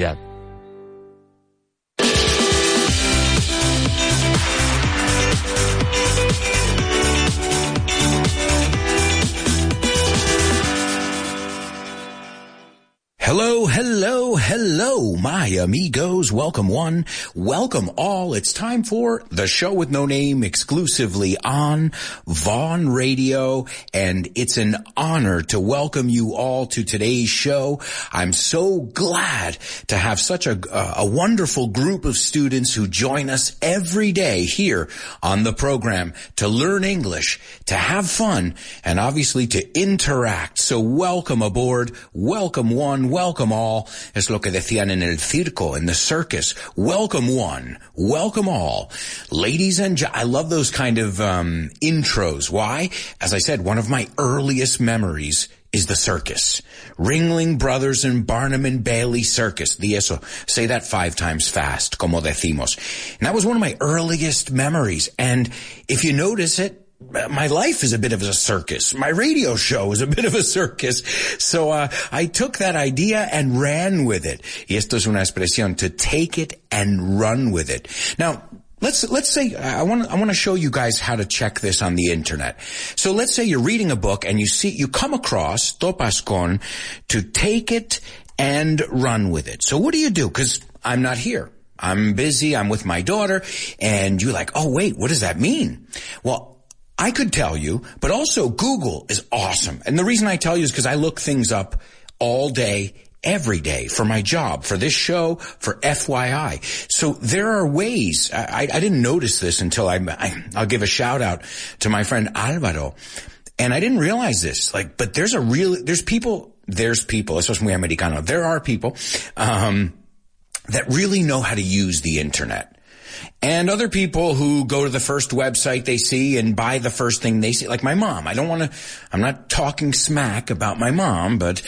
calidad. Hello, hello, hello, my amigos. Welcome one, welcome all. It's time for the show with no name exclusively on Vaughan Radio. And it's an honor to welcome you all to today's show. I'm so glad to have such a, a wonderful group of students who join us every day here on the program to learn English, to have fun, and obviously to interact. So welcome aboard. Welcome one welcome all. Es lo que decían en el circo, in the circus. Welcome one, welcome all. Ladies and I love those kind of um, intros. Why? As I said, one of my earliest memories is the circus. Ringling Brothers and Barnum and Bailey Circus. The eso. Say that five times fast, como decimos. And that was one of my earliest memories. And if you notice it, my life is a bit of a circus. My radio show is a bit of a circus. So uh, I took that idea and ran with it. Y esto es una expresión to take it and run with it. Now, Let's let's say I want I want to show you guys how to check this on the internet. So let's say you're reading a book and you see you come across topas con to take it and run with it. So what do you do? Because I'm not here. I'm busy. I'm with my daughter, and you're like, oh wait, what does that mean? Well, I could tell you, but also Google is awesome. And the reason I tell you is because I look things up all day, every day for my job, for this show, for FYI. So there are ways. I, I didn't notice this until I, I, I'll give a shout out to my friend Alvaro. And I didn't realize this, like, but there's a real, there's people, there's people, eso es americano. There are people, um, that really know how to use the internet and other people who go to the first website they see and buy the first thing they see, like my mom. I don't want to, I'm not talking smack about my mom, but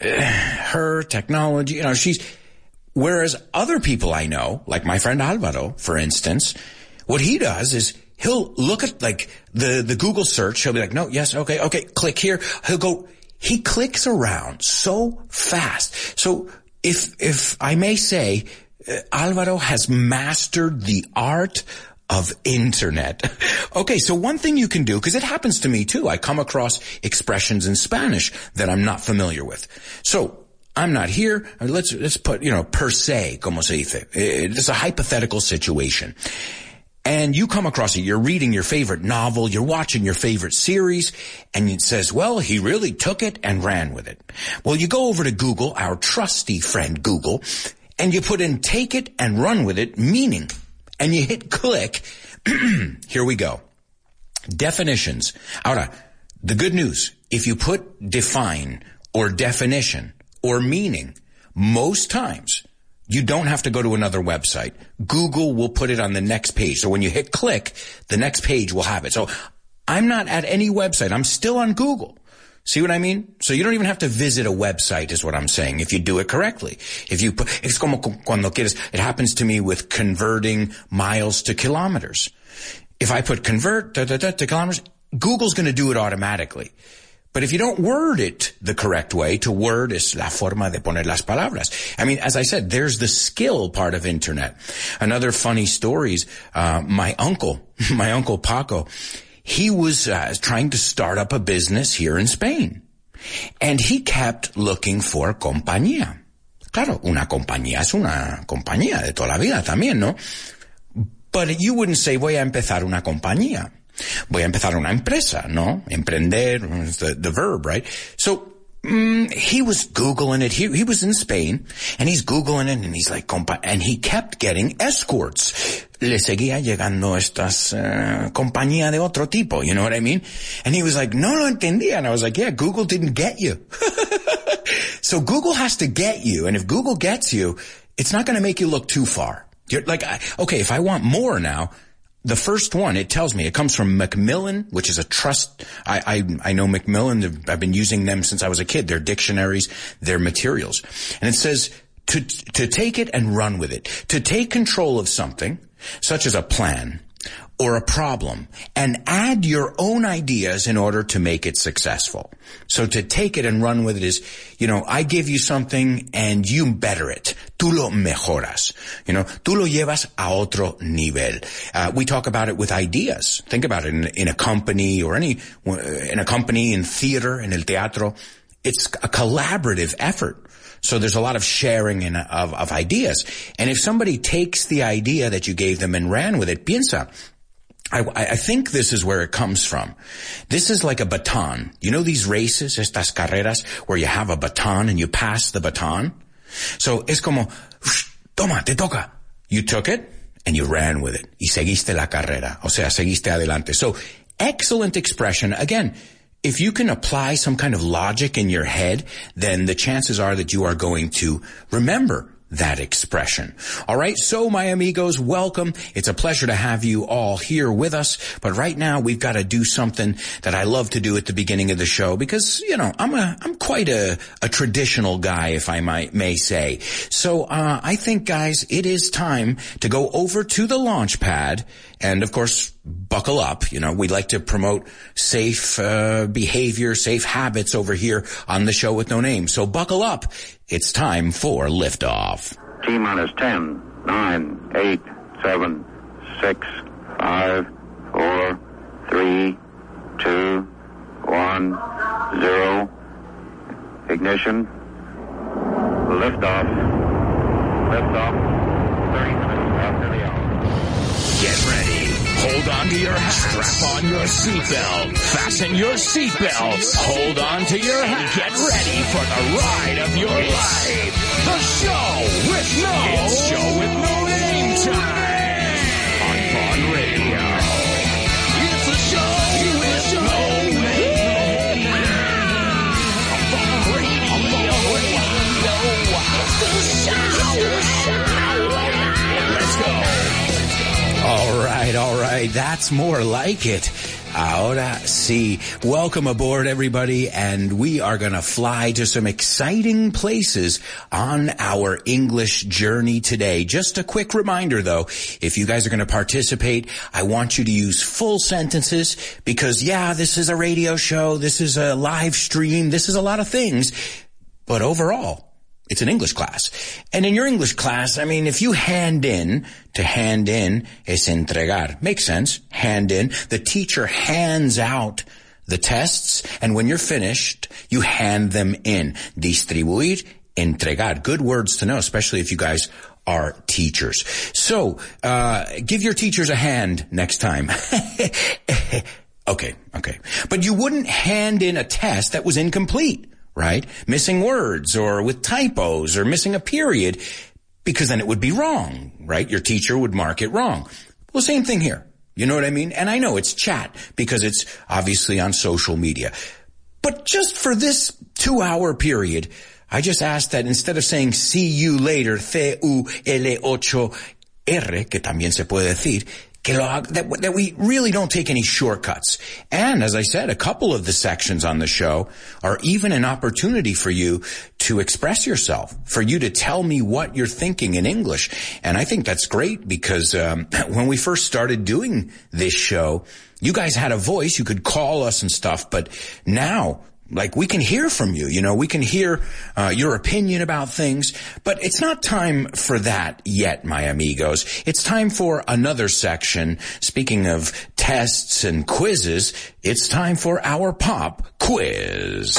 uh, her technology, you know, she's, whereas other people I know, like my friend Alvaro, for instance, what he does is he'll look at like the, the Google search. He'll be like, no, yes, okay, okay, click here. He'll go, he clicks around so fast. So if, if I may say, Uh, Alvaro has mastered the art of internet. Okay, so one thing you can do, because it happens to me too, I come across expressions in Spanish that I'm not familiar with. So I'm not here. Uh, let's let's put you know per se, como se dice. It's a hypothetical situation. And you come across it, you're reading your favorite novel, you're watching your favorite series, and it says, well, he really took it and ran with it. Well, you go over to Google, our trusty friend Google, and you put in take it and run with it, meaning, and you hit click. Here we go. Definitions. Ahora, the good news, if you put define or definition or meaning, most times you don't have to go to another website. Google will put it on the next page. So when you hit click, the next page will have it. So I'm not at any website. I'm still on Google. See what I mean? So you don't even have to visit a website is what I'm saying if you do it correctly. If you put, it's como cuando quieres, it happens to me with converting miles to kilometers. If I put convert da, da, da, to kilometers, Google's going to do it automatically. But if you don't word it the correct way, to word is la forma de poner las palabras. I mean, as I said, there's the skill part of internet. Another funny stories, uh, my uncle, my uncle Paco, he was uh, trying to start up a business here in Spain. And he kept looking for compañía. Claro, una compañía es una compañía de toda la vida también, ¿no? But you wouldn't say voy a empezar una compañía. Voy a empezar una empresa, ¿no? Emprender, the, the verb, right? So, mm, he was Googling it. He, he was in Spain and he's Googling it and he's like, compa, and he kept getting escorts. Le seguía llegando estas uh, compañía de otro tipo, you know what I mean? And he was like, no lo entendía. And I was like, yeah, Google didn't get you. so Google has to get you. And if Google gets you, it's not going to make you look too far. You're like, okay, if I want more now, the first one, it tells me, it comes from Macmillan, which is a trust. I, I, I know Macmillan. I've been using them since I was a kid. Their dictionaries, their materials. And it says to, to take it and run with it. To take control of something, such as a plan, or a problem and add your own ideas in order to make it successful. So to take it and run with it is, you know, I give you something and you better it. Tú lo mejoras. You know, tú lo llevas a otro nivel. Uh, we talk about it with ideas. Think about it in, in a company or any, in a company, in theater, in el teatro. It's a collaborative effort. So there's a lot of sharing in, of, of ideas. And if somebody takes the idea that you gave them and ran with it, piensa, I, I, think this is where it comes from. This is like a baton. You know these races, estas carreras, where you have a baton and you pass the baton? So es como, toma, te toca. You took it and you ran with it. Y seguiste la carrera. O sea, seguiste adelante. So excellent expression. Again, if you can apply some kind of logic in your head, then the chances are that you are going to remember that expression. All right. So my amigos, welcome. It's a pleasure to have you all here with us. But right now we've got to do something that I love to do at the beginning of the show because, you know, I'm a, I'm quite a, a traditional guy, if I might, may say. So, uh, I think guys, it is time to go over to the launch pad and of course, buckle up. You know, we like to promote safe uh, behavior, safe habits over here on the show with no name. So buckle up. It's time for liftoff. T minus 10, 9, 8, 7, 6, 5, 4, 3, 2, 1, 0. Ignition. Liftoff. Liftoff. 30 minutes after the hour. Get ready. Hold on to your hat. Strap on your seatbelt. Fasten your seatbelts. Hold on to your hat. Get ready for the ride of your life. The show with no. It's show with no right, all right. That's more like it. Ahora sí. Welcome aboard everybody and we are going to fly to some exciting places on our English journey today. Just a quick reminder though, if you guys are going to participate, I want you to use full sentences because yeah, this is a radio show. This is a live stream. This is a lot of things, but overall, it's an English class. And in your English class, I mean, if you hand in, to hand in es entregar. Makes sense. Hand in. The teacher hands out the tests, and when you're finished, you hand them in. Distribuir, entregar. Good words to know, especially if you guys are teachers. So, uh, give your teachers a hand next time. okay, okay. But you wouldn't hand in a test that was incomplete right? Missing words or with typos or missing a period because then it would be wrong, right? Your teacher would mark it wrong. Well, same thing here. You know what I mean? And I know it's chat because it's obviously on social media. But just for this two hour period, I just asked that instead of saying see you later, C-U-L-8-R, que también se puede decir, that, that we really don't take any shortcuts. And as I said, a couple of the sections on the show are even an opportunity for you to express yourself, for you to tell me what you're thinking in English. And I think that's great because um, when we first started doing this show, you guys had a voice, you could call us and stuff, but now like we can hear from you, you know, we can hear uh, your opinion about things, but it's not time for that yet, my amigos. It's time for another section. Speaking of tests and quizzes, it's time for our pop quiz.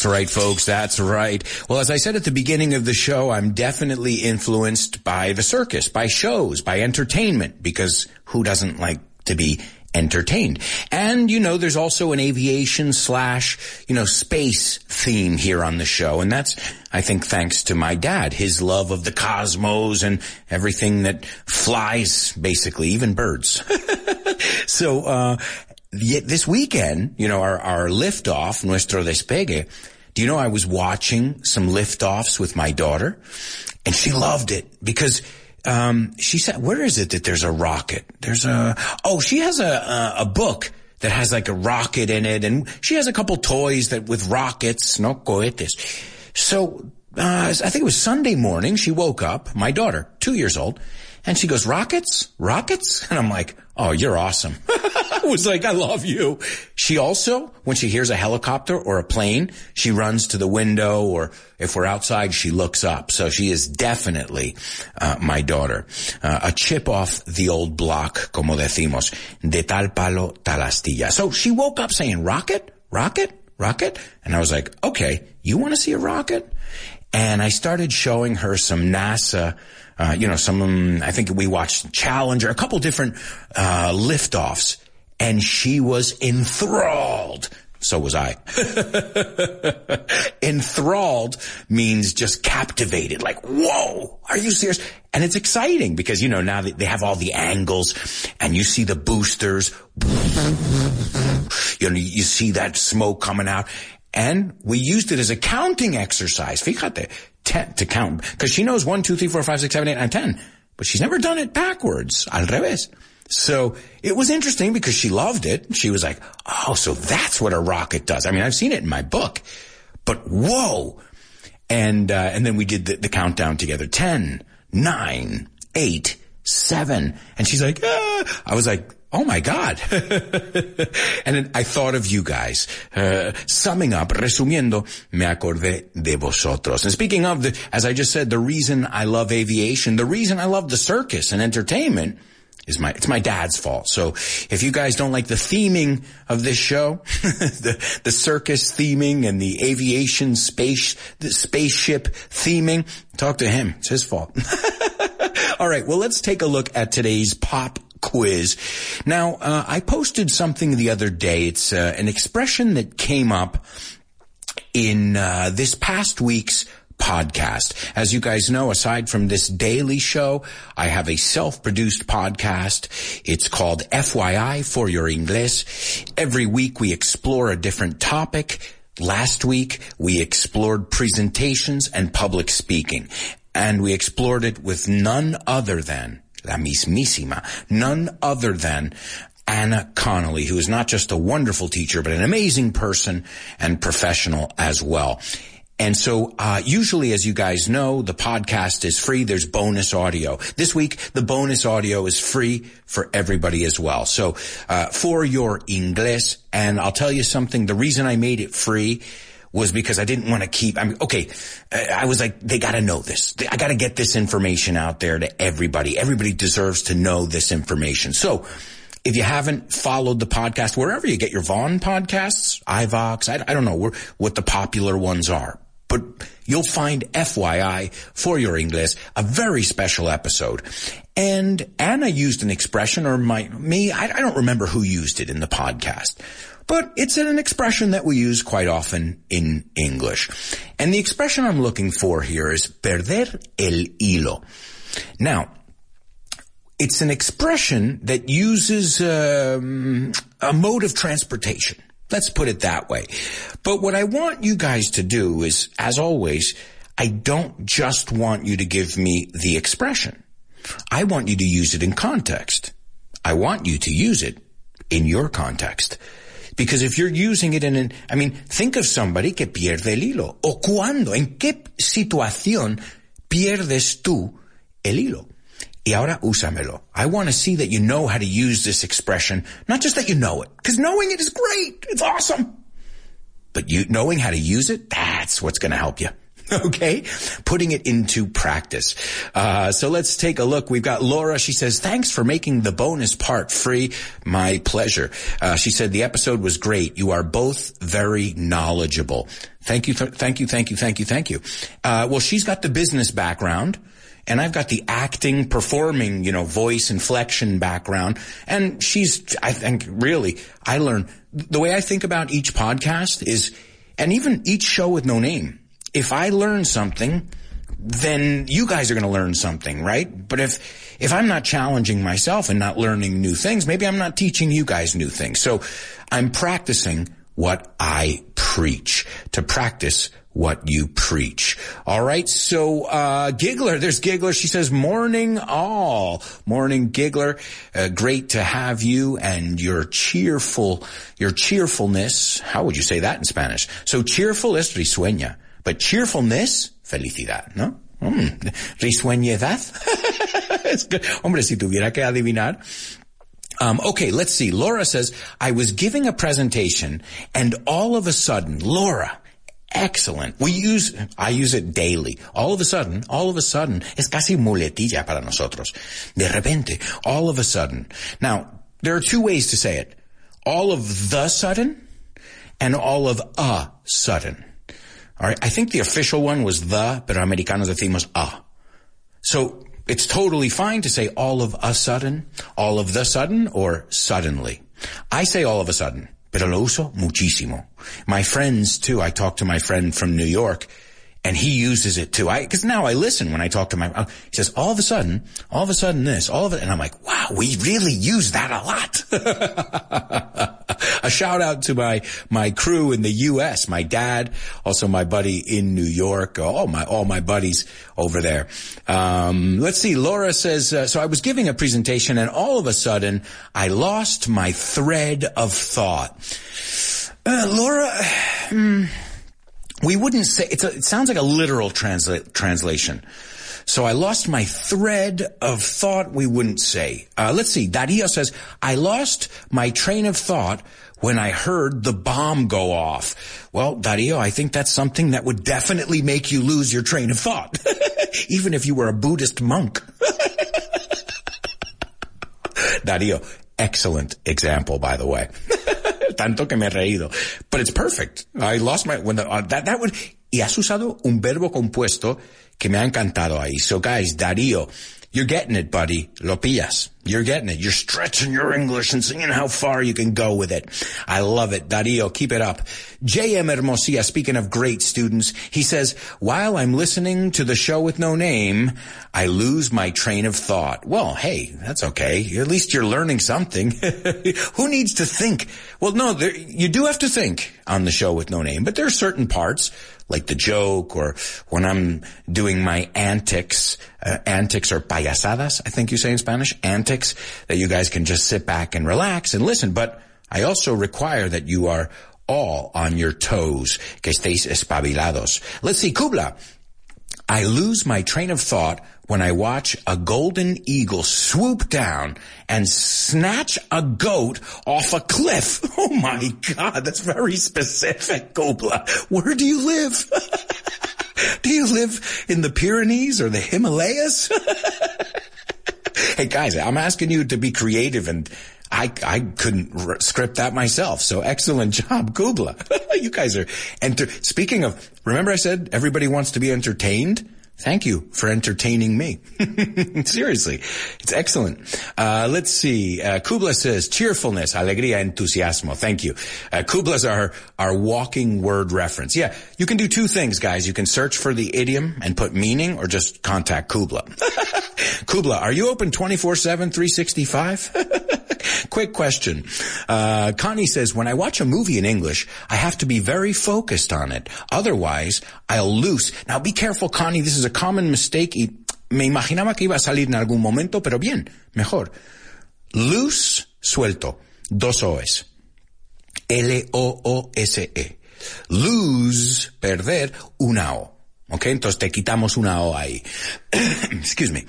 That's right, folks. That's right. Well, as I said at the beginning of the show, I'm definitely influenced by the circus, by shows, by entertainment, because who doesn't like to be entertained. And, you know, there's also an aviation slash, you know, space theme here on the show. And that's, I think, thanks to my dad, his love of the cosmos and everything that flies, basically, even birds. so, uh, this weekend, you know, our, our liftoff, nuestro despegue, do you know I was watching some liftoffs with my daughter and she loved it because um, she said, where is it that there's a rocket? There's a, oh, she has a, a, a book that has like a rocket in it and she has a couple toys that with rockets, no cohetes. So, uh, I think it was Sunday morning. She woke up, my daughter, two years old, and she goes, rockets, rockets. And I'm like, oh, you're awesome. I was like, I love you. She also, when she hears a helicopter or a plane, she runs to the window or if we're outside, she looks up. So she is definitely uh, my daughter. Uh, a chip off the old block, como decimos, de tal palo, tal astilla. So she woke up saying, rocket, rocket, rocket. And I was like, okay, you want to see a rocket? And I started showing her some NASA uh, you know, some, of them, I think we watched Challenger, a couple different, uh, liftoffs and she was enthralled. So was I. enthralled means just captivated, like, whoa, are you serious? And it's exciting because, you know, now they have all the angles and you see the boosters. You know, you see that smoke coming out and we used it as a counting exercise. Fíjate, ten, to count because she knows one, two, three, four, five, six, seven, eight, nine, ten, but she's never done it backwards. Al revés. So it was interesting because she loved it. She was like, "Oh, so that's what a rocket does." I mean, I've seen it in my book, but whoa! And uh, and then we did the, the countdown together: ten, nine, eight, seven, and she's like, ah. I was like, Oh my God. and I thought of you guys. Uh, summing up, resumiendo, me acordé de vosotros. And speaking of the, as I just said, the reason I love aviation, the reason I love the circus and entertainment is my, it's my dad's fault. So if you guys don't like the theming of this show, the, the circus theming and the aviation space, the spaceship theming, talk to him. It's his fault. All right. Well, let's take a look at today's pop quiz. Now, uh, I posted something the other day. It's uh, an expression that came up in uh, this past week's podcast. As you guys know, aside from this daily show, I have a self-produced podcast. It's called FYI for your English. Every week we explore a different topic. Last week we explored presentations and public speaking and we explored it with none other than la mismísima, none other than Anna Connolly, who is not just a wonderful teacher, but an amazing person and professional as well. And so, uh, usually, as you guys know, the podcast is free. There's bonus audio. This week, the bonus audio is free for everybody as well. So, uh, for your English, and I'll tell you something, the reason I made it free was because I didn't want to keep, I mean, okay, I was like, they gotta know this. I gotta get this information out there to everybody. Everybody deserves to know this information. So, if you haven't followed the podcast, wherever you get your Vaughan podcasts, iVoox, I, I don't know what the popular ones are, but you'll find FYI for your English, a very special episode. And Anna used an expression or my, me, I, I don't remember who used it in the podcast, but it's an expression that we use quite often in English. And the expression I'm looking for here is perder el hilo. Now, it's an expression that uses um, a mode of transportation. Let's put it that way. But what I want you guys to do is, as always, I don't just want you to give me the expression. I want you to use it in context. I want you to use it in your context. Because if you're using it in an, I mean, think of somebody que pierde el hilo. O cuándo, en qué situación pierdes tú el hilo. Y ahora úsamelo. I want to see that you know how to use this expression, not just that you know it, because knowing it is great. It's awesome. But you knowing how to use it, that's what's going to help you. Okay. Putting it into practice. Uh, so let's take a look. We've got Laura. She says, thanks for making the bonus part free. My pleasure. Uh, she said the episode was great. You are both very knowledgeable. Thank you. Th- thank you. Thank you. Thank you. Thank you. Uh, well, she's got the business background and I've got the acting, performing, you know, voice inflection background. And she's, I think, really, I learn the way I think about each podcast is, and even each show with no name. If I learn something, then you guys are going to learn something, right? But if, if I'm not challenging myself and not learning new things, maybe I'm not teaching you guys new things. So I'm practicing what I preach to practice what you preach. All right. So, uh, Giggler, there's Giggler. She says, morning all. Morning, Giggler. Uh, great to have you and your cheerful, your cheerfulness. How would you say that in Spanish? So cheerful es risueña, but cheerfulness, felicidad, ¿no? Mm, risueñedad. Hombre, si tuviera que adivinar. Um, okay, let's see. Laura says, I was giving a presentation and all of a sudden, Laura, excellent. We use, I use it daily. All of a sudden, all of a sudden, es casi muletilla para nosotros. De repente, all of a sudden. Now, there are two ways to say it. All of the sudden and all of a sudden. All right. I think the official one was the, pero americanos decimos a. So it's totally fine to say all of a sudden, all of the sudden, or suddenly. I say all of a sudden pero lo uso muchísimo. My friends too, I talk to my friend from New York and he uses it too. I, cause now I listen when I talk to my, uh, he says, all of a sudden, all of a sudden this, all of it. And I'm like, wow, we really use that a lot. a shout out to my, my crew in the U.S., my dad, also my buddy in New York, all my, all my buddies over there. Um, let's see. Laura says, uh, so I was giving a presentation and all of a sudden I lost my thread of thought. Uh, Laura, hmm, we wouldn't say, a, it sounds like a literal transla- translation. So I lost my thread of thought, we wouldn't say. Uh, let's see. Dario says, I lost my train of thought when I heard the bomb go off. Well, Dario, I think that's something that would definitely make you lose your train of thought. Even if you were a Buddhist monk. Dario, excellent example, by the way. Tanto que me he reído. But it's perfect. I lost my, when uh, that, that would, y has usado un verbo compuesto que me ha encantado ahí. So guys, Darío, you're getting it, buddy. Lo. You're getting it. You're stretching your English and seeing how far you can go with it. I love it. Darío, keep it up. J.M. Hermosia, speaking of great students, he says, while I'm listening to the show with no name, I lose my train of thought. Well, hey, that's okay. At least you're learning something. Who needs to think? Well, no, there, you do have to think on the show with no name, but there are certain parts like the joke or when I'm doing my antics, uh, antics or payasadas, I think you say in Spanish, antics that you guys can just sit back and relax and listen. But I also require that you are all on your toes, que estéis espabilados. Let's see, Kubla. I lose my train of thought when I watch a golden eagle swoop down and snatch a goat off a cliff. Oh my God, that's very specific, Gobla. Where do you live? do you live in the Pyrenees or the Himalayas? hey guys, I'm asking you to be creative and I, I couldn't script that myself. So excellent job, Kubla. you guys are enter, speaking of, remember I said everybody wants to be entertained? Thank you for entertaining me. Seriously, it's excellent. Uh, let's see. Uh, Kubla says cheerfulness, alegría, entusiasmo. Thank you. Uh, Kubla's our our walking word reference. Yeah, you can do two things, guys. You can search for the idiom and put meaning, or just contact Kubla. Kubla, are you open 24/7, 365? Quick question. Uh, Connie says, when I watch a movie in English, I have to be very focused on it. Otherwise, I'll lose. Now be careful, Connie. This is a common mistake me imaginaba que iba a salir en algún momento, pero bien, mejor. Loose, suelto. Dos O's. L-O-O-S-E. Lose, perder, una O. Okay, entonces te quitamos una O ahí. Excuse me.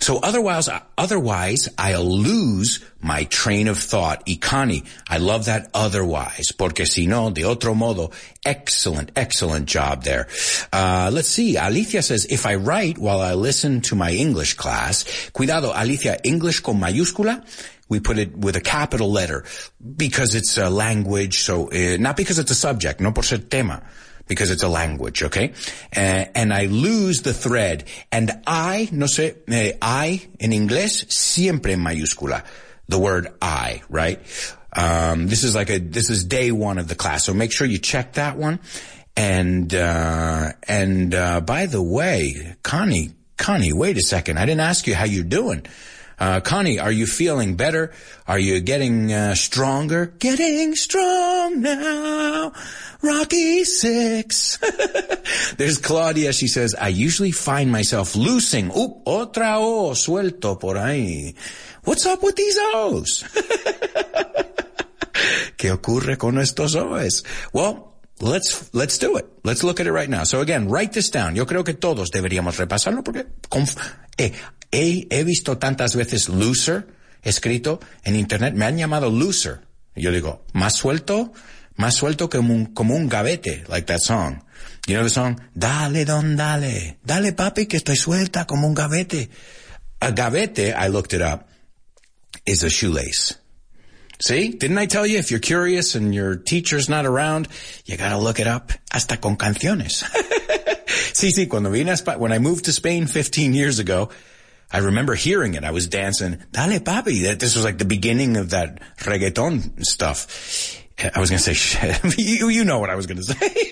So otherwise, otherwise, I'll lose my train of thought. Connie, I love that otherwise, porque si no, de otro modo, excellent, excellent job there. Uh, let's see. Alicia says, if I write while I listen to my English class, cuidado, Alicia, English con mayúscula, we put it with a capital letter because it's a language, so uh, not because it's a subject, no por ser tema because it's a language, okay? Uh, and I lose the thread. And I, no sé, eh, I in inglés siempre mayúscula. The word I, right? Um, this is like a, this is day one of the class. So make sure you check that one. And, uh, and, uh, by the way, Connie, Connie, wait a second. I didn't ask you how you're doing. Uh, Connie, are you feeling better? Are you getting uh, stronger? Getting strong now. Rocky Six. There's Claudia. She says, I usually find myself loosing. Oop, otra O suelto por ahí. What's up with these O's? ¿Qué ocurre con estos O's? Well, Let's, let's do it. Let's look at it right now. So again, write this down. Yo creo que todos deberíamos repasarlo porque eh, he, he visto tantas veces loser escrito en internet. Me han llamado loser. Yo digo, más suelto, más suelto como un, como un gavete, like that song. You know the song? Dale, don, dale. Dale, papi, que estoy suelta como un gavete. A gavete, I looked it up, is a shoelace. See? Didn't I tell you if you're curious and your teacher's not around, you gotta look it up hasta con canciones. sí, sí, cuando vine a Spain, when I moved to Spain 15 years ago, I remember hearing it. I was dancing, dale papi. That this was like the beginning of that reggaeton stuff. I was going to say you, you know what I was going to say.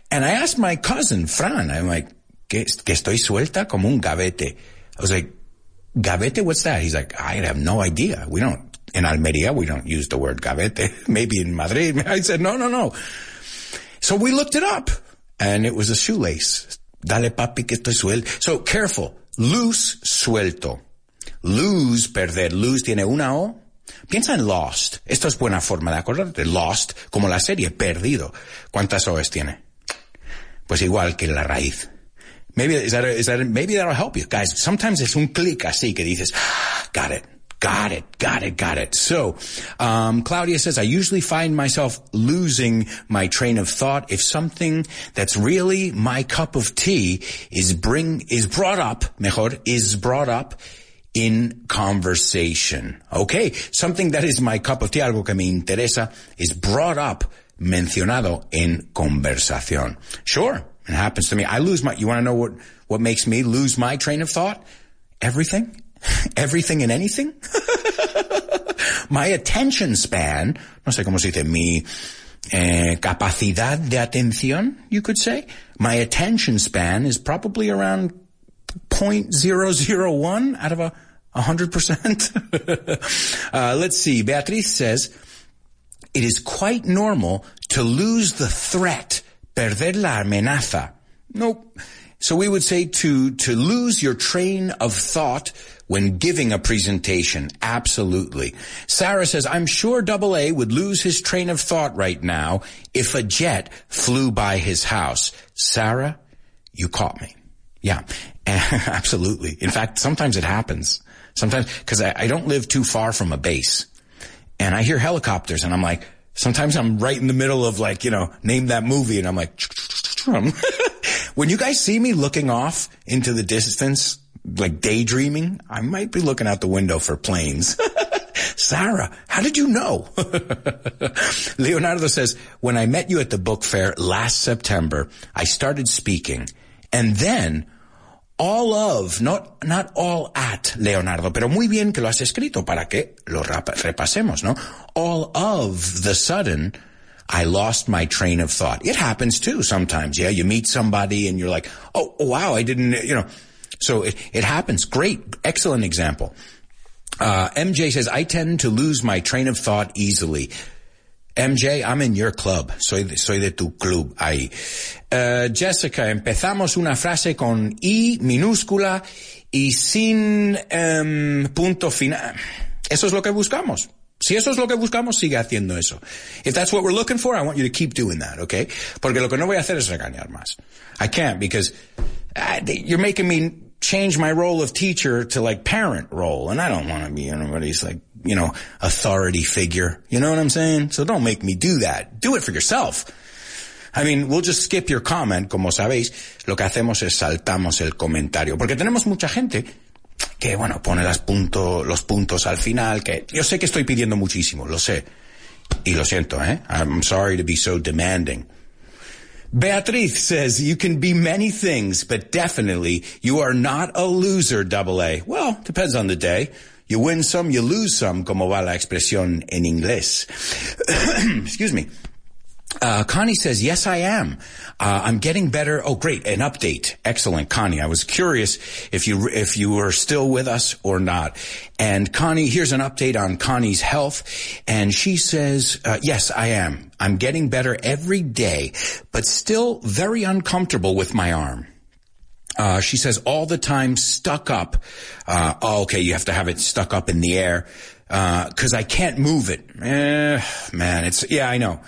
and I asked my cousin, Fran, I'm like, que, que estoy suelta como un gavete. I was like, gavete, what's that? He's like, I have no idea. We don't in Almeria, we don't use the word gavete. Maybe in Madrid. I said, no, no, no. So we looked it up and it was a shoelace. Dale papi que estoy suelto. So careful. Loose, suelto. Lose, perder. Lose tiene una O. Piensa en Lost. Esto es buena forma de acordarte. Lost, como la serie, perdido. ¿Cuántas O's tiene? Pues igual que la raíz. Maybe, is that, is that, maybe that'll help you. Guys, sometimes es un clic así que dices, ah, got it. Got it, got it, got it. So, um, Claudia says, I usually find myself losing my train of thought if something that's really my cup of tea is bring, is brought up, mejor, is brought up in conversation. Okay. Something that is my cup of tea, algo que me interesa, is brought up, mencionado en conversación. Sure. It happens to me. I lose my, you want to know what, what makes me lose my train of thought? Everything. everything and anything. My attention span, no sé cómo se dice, mi eh, capacidad de atención, you could say. My attention span is probably around 0.001 out of a 100%. uh, let's see. Beatriz says, it is quite normal to lose the threat, perder la amenaza. Nope. So we would say to, to lose your train of thought when giving a presentation. Absolutely. Sarah says, I'm sure Double A would lose his train of thought right now if a jet flew by his house. Sarah, you caught me. Yeah, absolutely. In fact, sometimes it happens. Sometimes, cause I, I don't live too far from a base and I hear helicopters and I'm like, sometimes I'm right in the middle of like, you know, name that movie and I'm like, when you guys see me looking off into the distance, like daydreaming, I might be looking out the window for planes. Sarah, how did you know? Leonardo says, when I met you at the book fair last September, I started speaking and then all of, not, not all at Leonardo, pero muy bien que lo has escrito para que lo repasemos, ¿no? All of the sudden, I lost my train of thought. It happens too sometimes. Yeah. You meet somebody and you're like, oh, oh wow, I didn't, you know, so it, it happens. Great. Excellent example. Uh, MJ says, I tend to lose my train of thought easily. MJ, I'm in your club. Soy de, soy de tu club ahí. Uh, Jessica, empezamos una frase con I minúscula y sin um, punto final. Eso es lo que buscamos. Si eso es lo que buscamos, sigue haciendo eso. If that's what we're looking for, I want you to keep doing that, okay? Porque lo que no voy a hacer es regañar más. I can't because uh, you're making me change my role of teacher to like parent role. And I don't want to be anybody's like, you know, authority figure. You know what I'm saying? So don't make me do that. Do it for yourself. I mean, we'll just skip your comment. Como sabéis, lo que hacemos es saltamos el comentario. Porque tenemos mucha gente que, bueno, pone las punto, los puntos al final, que yo sé que estoy pidiendo muchísimo, lo sé. Y lo siento, eh? I'm sorry to be so demanding. Beatriz says you can be many things, but definitely you are not a loser, double A. Well, depends on the day. You win some, you lose some, como va la expresión en inglés. Excuse me. Uh, Connie says, yes, I am. Uh, I'm getting better. Oh, great. An update. Excellent. Connie, I was curious if you, if you were still with us or not. And Connie, here's an update on Connie's health. And she says, uh, yes, I am. I'm getting better every day, but still very uncomfortable with my arm. Uh, she says all the time stuck up. Uh, oh, okay, you have to have it stuck up in the air because I can't move it. Eh, man, it's yeah, I know.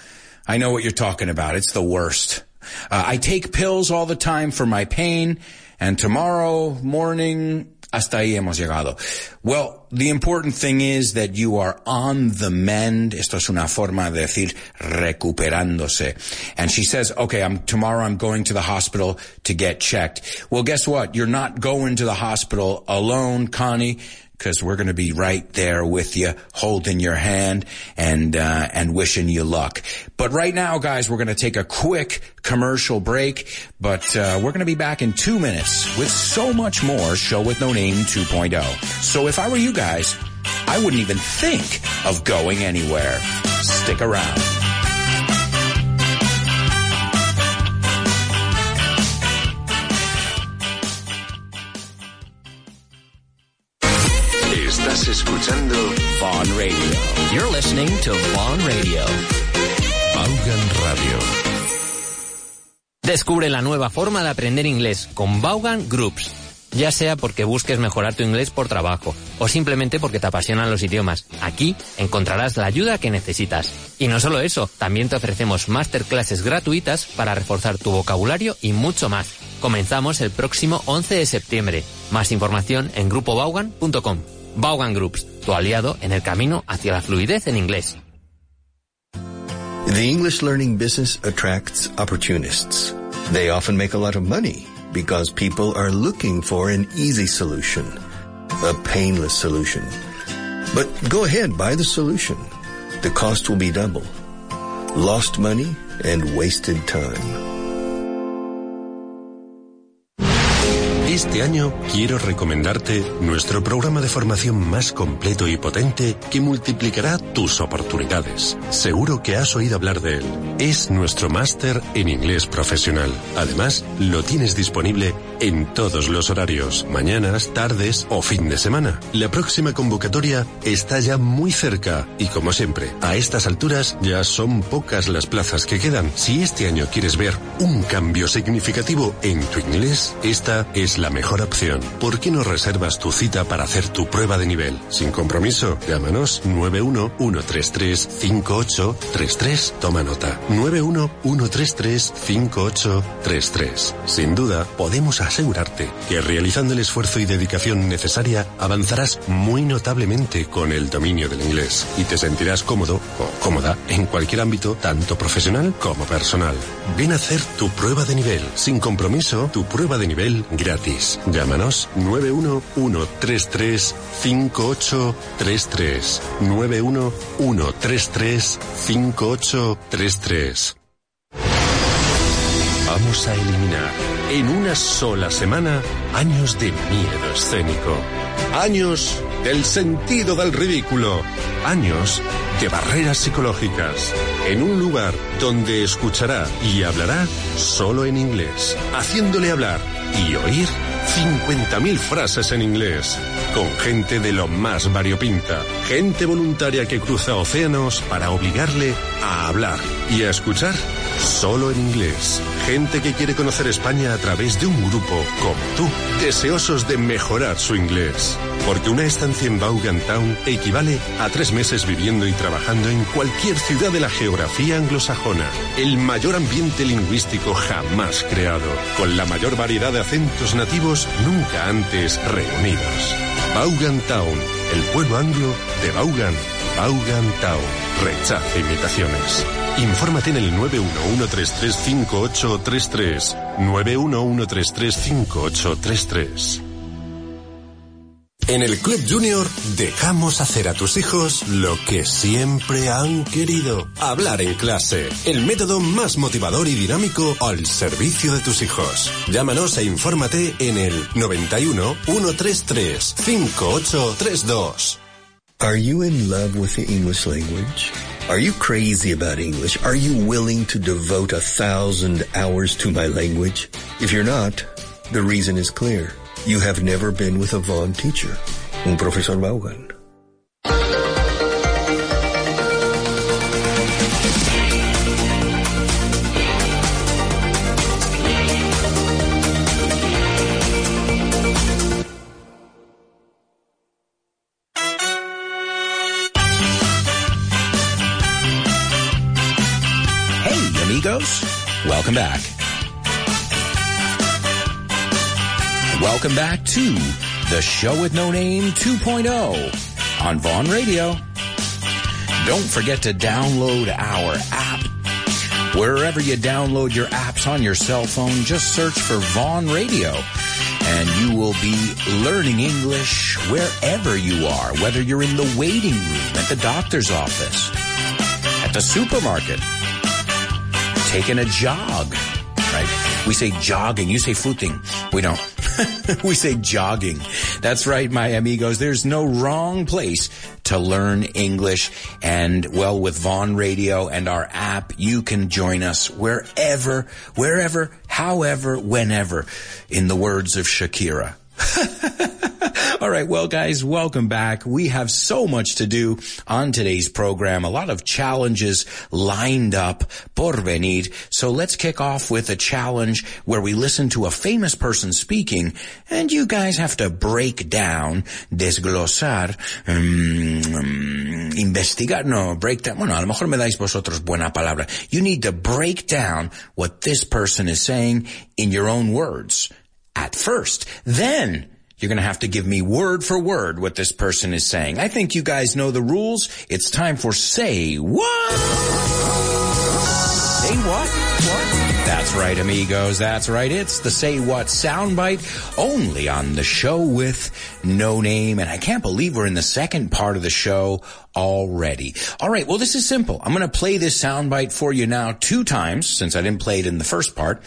I know what you're talking about. It's the worst. Uh, I take pills all the time for my pain, and tomorrow morning, hasta ahí hemos llegado. Well, the important thing is that you are on the mend. Esto es una forma de decir recuperándose. And she says, okay, I'm, tomorrow I'm going to the hospital to get checked. Well, guess what? You're not going to the hospital alone, Connie because we're going to be right there with you, holding your hand and uh, and wishing you luck. But right now, guys, we're going to take a quick commercial break, but uh, we're going to be back in two minutes with so much more Show with No Name 2.0. So if I were you guys, I wouldn't even think of going anywhere. Stick around. Escuchando Vaughn Radio. You're listening to Vaughn Radio. Vaughan Radio. Descubre la nueva forma de aprender inglés con Vaughan Groups. Ya sea porque busques mejorar tu inglés por trabajo o simplemente porque te apasionan los idiomas, aquí encontrarás la ayuda que necesitas. Y no solo eso, también te ofrecemos masterclasses gratuitas para reforzar tu vocabulario y mucho más. Comenzamos el próximo 11 de septiembre. Más información en grupobaugan.com. Vaughan Groups, tu aliado en el camino hacia la fluidez en inglés. The English learning business attracts opportunists. They often make a lot of money because people are looking for an easy solution, a painless solution. But go ahead, buy the solution. The cost will be double. Lost money and wasted time. Este año quiero recomendarte nuestro programa de formación más completo y potente que multiplicará tus oportunidades. Seguro que has oído hablar de él. Es nuestro máster en inglés profesional. Además, lo tienes disponible en todos los horarios, mañanas, tardes o fin de semana. La próxima convocatoria está ya muy cerca y como siempre, a estas alturas ya son pocas las plazas que quedan. Si este año quieres ver un cambio significativo en tu inglés, esta es la mejor opción. ¿Por qué no reservas tu cita para hacer tu prueba de nivel? Sin compromiso, llámanos 911335833. Toma nota. 911335833. Sin duda, podemos asegurarte que realizando el esfuerzo y dedicación necesaria avanzarás muy notablemente con el dominio del inglés y te sentirás cómodo o cómoda en cualquier ámbito, tanto profesional como personal. Ven a hacer tu prueba de nivel. Sin compromiso, tu prueba de nivel gratis. Llámanos 911335833. 911335833. Vamos a eliminar en una sola semana años de miedo escénico. Años del sentido del ridículo. Años de barreras psicológicas. En un lugar donde escuchará y hablará solo en inglés. Haciéndole hablar y oír 50.000 frases en inglés. Con gente de lo más variopinta. Gente voluntaria que cruza océanos para obligarle a hablar y a escuchar solo en inglés. Gente que quiere conocer España a través de un grupo como tú, deseosos de mejorar su inglés. Porque una estancia en Vaughan Town equivale a tres meses viviendo y trabajando en cualquier ciudad de la geografía anglosajona. El mayor ambiente lingüístico jamás creado, con la mayor variedad de acentos nativos nunca antes reunidos. Vaughan Town, el pueblo anglo de Vaughan. Vaughan Town. Rechaza imitaciones. Infórmate en el 911335833. 911335833. En el Club Junior dejamos hacer a tus hijos lo que siempre han querido. Hablar en clase. El método más motivador y dinámico al servicio de tus hijos. Llámanos e infórmate en el 91 133 5832. Are you in love with the English language? Are you crazy about English? Are you willing to devote a thousand hours to my language? If you're not, the reason is clear. You have never been with a Vaughan teacher, un profesor Vaughan. Welcome back. Welcome back to the show with no name 2.0 on Vaughan Radio. Don't forget to download our app. Wherever you download your apps on your cell phone, just search for Vaughan Radio and you will be learning English wherever you are, whether you're in the waiting room, at the doctor's office, at the supermarket, taking a jog, right? We say jogging. You say footing. We don't. we say jogging. That's right, my amigos. There's no wrong place to learn English. And well, with Vaughan Radio and our app, you can join us wherever, wherever, however, whenever, in the words of Shakira. All right. Well, guys, welcome back. We have so much to do on today's program. A lot of challenges lined up por venir. So let's kick off with a challenge where we listen to a famous person speaking and you guys have to break down, desglosar, um, investigar, no, break down. Bueno, a lo mejor me dais vosotros buena palabra. You need to break down what this person is saying in your own words at first. Then you're going to have to give me word for word what this person is saying. I think you guys know the rules. It's time for Say What? Say What? What? That's right, amigos. That's right. It's the Say What soundbite only on the show with no name. And I can't believe we're in the second part of the show already. All right. Well, this is simple. I'm going to play this soundbite for you now two times since I didn't play it in the first part.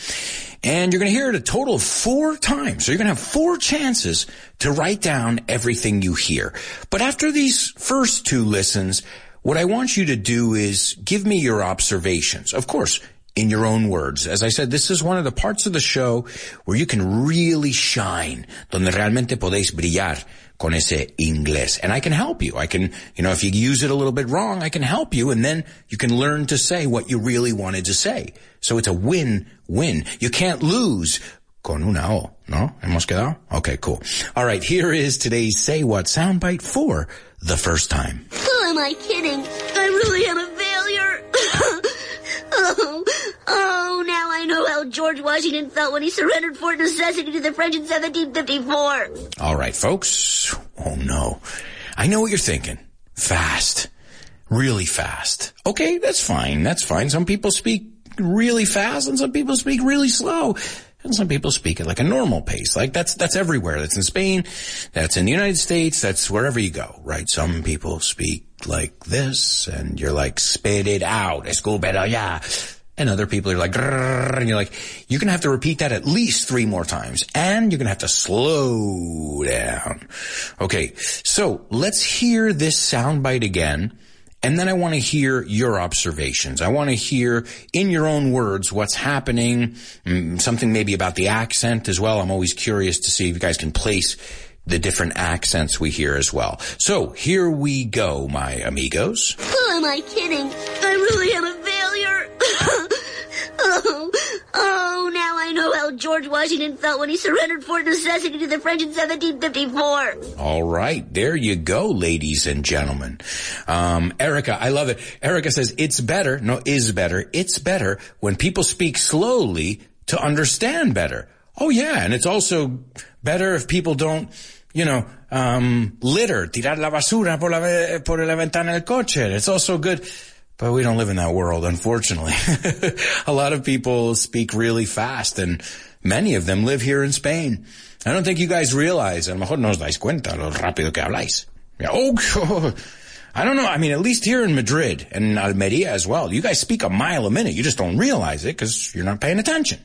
And you're going to hear it a total of four times. So you're going to have four chances to write down everything you hear. But after these first two listens, what I want you to do is give me your observations. Of course, in your own words. As I said, this is one of the parts of the show where you can really shine, donde realmente podéis brillar con ese inglés. And I can help you. I can, you know, if you use it a little bit wrong, I can help you and then you can learn to say what you really wanted to say. So it's a win-win. You can't lose con una O, ¿no? Hemos quedado? Okay, cool. All right, here is today's Say What soundbite for the first time. Oh, am I kidding? I really am a failure. oh, oh, know how George Washington felt when he surrendered Fort Necessity to the French in 1754. All right, folks. Oh no. I know what you're thinking. Fast. Really fast. Okay, that's fine. That's fine. Some people speak really fast and some people speak really slow. And some people speak at like a normal pace. Like that's, that's everywhere. That's in Spain. That's in the United States. That's wherever you go, right? Some people speak like this and you're like, spit it out. Escúpelo ya. And other people are like, and you're like, you're going to have to repeat that at least three more times. And you're going to have to slow down. Okay. So let's hear this soundbite again. And then I want to hear your observations. I want to hear in your own words what's happening, mm, something maybe about the accent as well. I'm always curious to see if you guys can place the different accents we hear as well. So here we go, my amigos. Who am I kidding? I really am a. oh, oh, now I know how George Washington felt when he surrendered Fort Necessity to the French in 1754. All right. There you go, ladies and gentlemen. Um, Erica, I love it. Erica says it's better. No, is better. It's better when people speak slowly to understand better. Oh yeah. And it's also better if people don't, you know, um, litter, tirar la basura por la, por la ventana del coche. It's also good. But we don't live in that world, unfortunately. a lot of people speak really fast and Many of them live here in Spain. I don't think you guys realize, a lo mejor no os dais cuenta lo rápido que habláis. Yeah, oh, I don't know. I mean, at least here in Madrid and Almeria as well, you guys speak a mile a minute. You just don't realize it because you're not paying attention.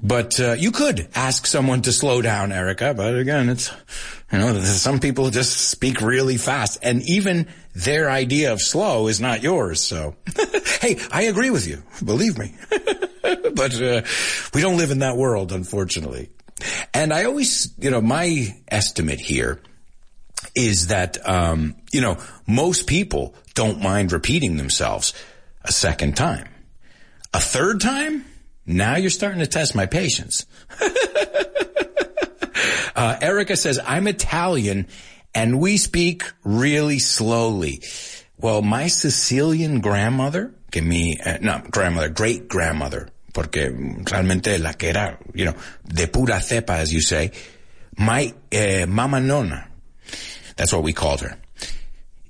But uh, you could ask someone to slow down, Erica. But again, it's you know some people just speak really fast, and even their idea of slow is not yours. So, hey, I agree with you. Believe me. but uh, we don't live in that world, unfortunately. And I always, you know, my estimate here is that um, you know most people don't mind repeating themselves a second time. A third time now you're starting to test my patience. uh, Erica says, I'm Italian and we speak really slowly. Well, my Sicilian grandmother, que uh, no, grandmother, great grandmother, porque realmente la que era, you know, de pura cepa, as you say, my uh, mama nona, that's what we called her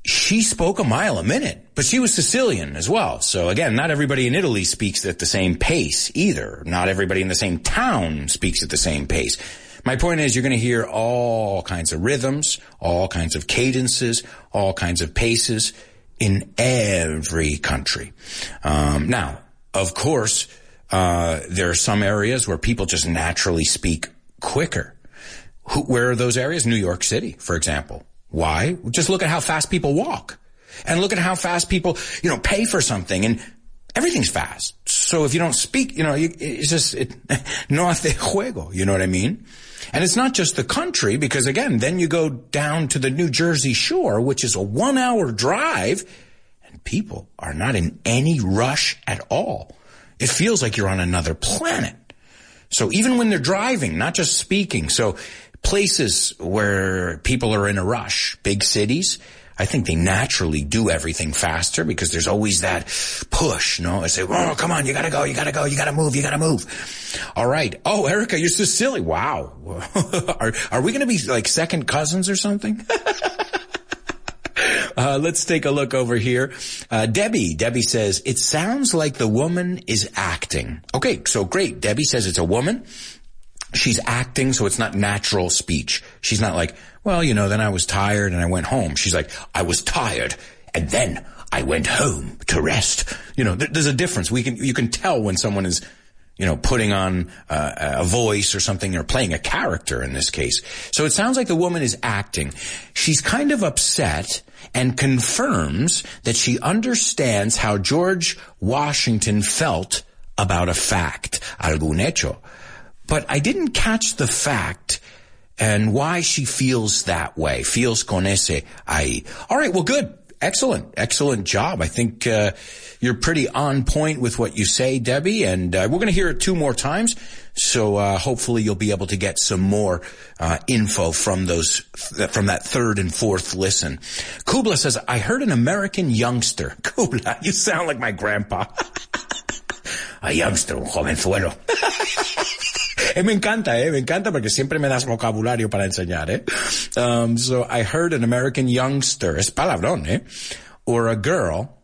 she spoke a mile a minute, but she was Sicilian as well. So again, not everybody in Italy speaks at the same pace either. Not everybody in the same town speaks at the same pace. My point is you're going to hear all kinds of rhythms, all kinds of cadences, all kinds of paces in every country. Um, now, of course, uh, there are some areas where people just naturally speak quicker. Who, where are those areas? New York City, for example. Why? Just look at how fast people walk. And look at how fast people, you know, pay for something and everything's fast. So if you don't speak, you know, it's just, it, no hace juego, you know what I mean? And it's not just the country because again, then you go down to the New Jersey shore, which is a one hour drive and people are not in any rush at all. It feels like you're on another planet. So even when they're driving, not just speaking. So places where people are in a rush, big cities, I think they naturally do everything faster because there's always that push, you know? I say, oh, come on, you gotta go, you gotta go, you gotta move, you gotta move. All right. Oh, Erica, you're so silly. Wow. are, are we gonna be like second cousins or something? Uh, let's take a look over here. Uh, Debbie, Debbie says, it sounds like the woman is acting. Okay, so great. Debbie says it's a woman she's acting, so it's not natural speech. She's not like, well, you know, then I was tired and I went home. She's like, I was tired and then I went home to rest. You know, there's a difference. We can, you can tell when someone is, you know, putting on uh, a voice or something or playing a character in this case. So it sounds like the woman is acting. She's kind of upset and confirms that she understands how George Washington felt about a fact, algún hecho. But I didn't catch the fact and why she feels that way, feels con ese ahí. All right, well, good. Excellent, excellent job. I think uh, you're pretty on point with what you say, Debbie, and uh, we're going to hear it two more times. So uh, hopefully you'll be able to get some more uh, info from those from that third and fourth listen. Kubla says, "I heard an American youngster." Kubla, you sound like my grandpa. A youngster, un jovenzuelo. eh, me encanta, eh, me encanta porque siempre me das vocabulario para enseñar, eh. Um, so I heard an American youngster, es palabrón, eh, or a girl.